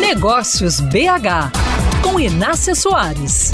Negócios BH, com Inácia Soares.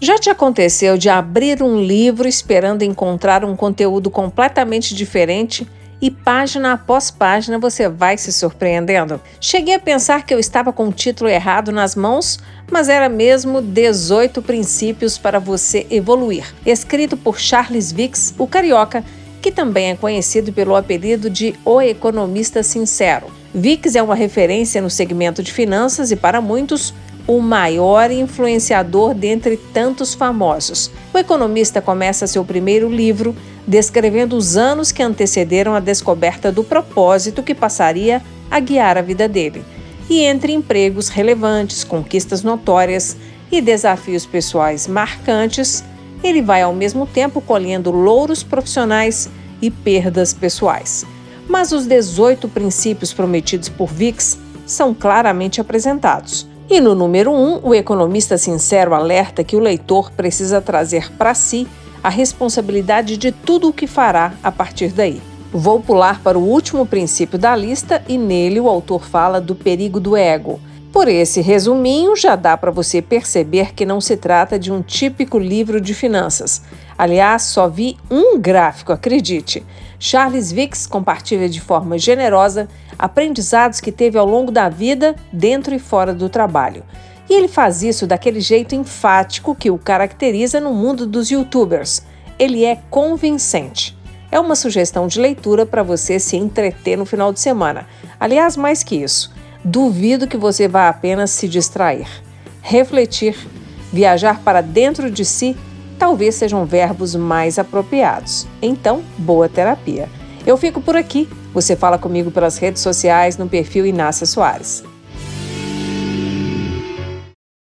Já te aconteceu de abrir um livro esperando encontrar um conteúdo completamente diferente e página após página você vai se surpreendendo? Cheguei a pensar que eu estava com o título errado nas mãos, mas era mesmo 18 princípios para você evoluir, escrito por Charles Vicks, o carioca que também é conhecido pelo apelido de O Economista Sincero. Vicks é uma referência no segmento de finanças e, para muitos, o maior influenciador dentre tantos famosos. O economista começa seu primeiro livro descrevendo os anos que antecederam a descoberta do propósito que passaria a guiar a vida dele. E entre empregos relevantes, conquistas notórias e desafios pessoais marcantes, ele vai ao mesmo tempo colhendo louros profissionais e perdas pessoais. Mas os 18 princípios prometidos por Vicks são claramente apresentados. E no número 1, o economista sincero alerta que o leitor precisa trazer para si a responsabilidade de tudo o que fará a partir daí. Vou pular para o último princípio da lista e nele o autor fala do perigo do ego por esse resuminho, já dá para você perceber que não se trata de um típico livro de finanças. Aliás, só vi um gráfico, acredite. Charles Vicks compartilha de forma generosa aprendizados que teve ao longo da vida, dentro e fora do trabalho. E ele faz isso daquele jeito enfático que o caracteriza no mundo dos youtubers. Ele é convincente. É uma sugestão de leitura para você se entreter no final de semana. Aliás, mais que isso duvido que você vá apenas se distrair. Refletir, viajar para dentro de si, talvez sejam verbos mais apropriados. Então, boa terapia. Eu fico por aqui. Você fala comigo pelas redes sociais no perfil Inácia Soares.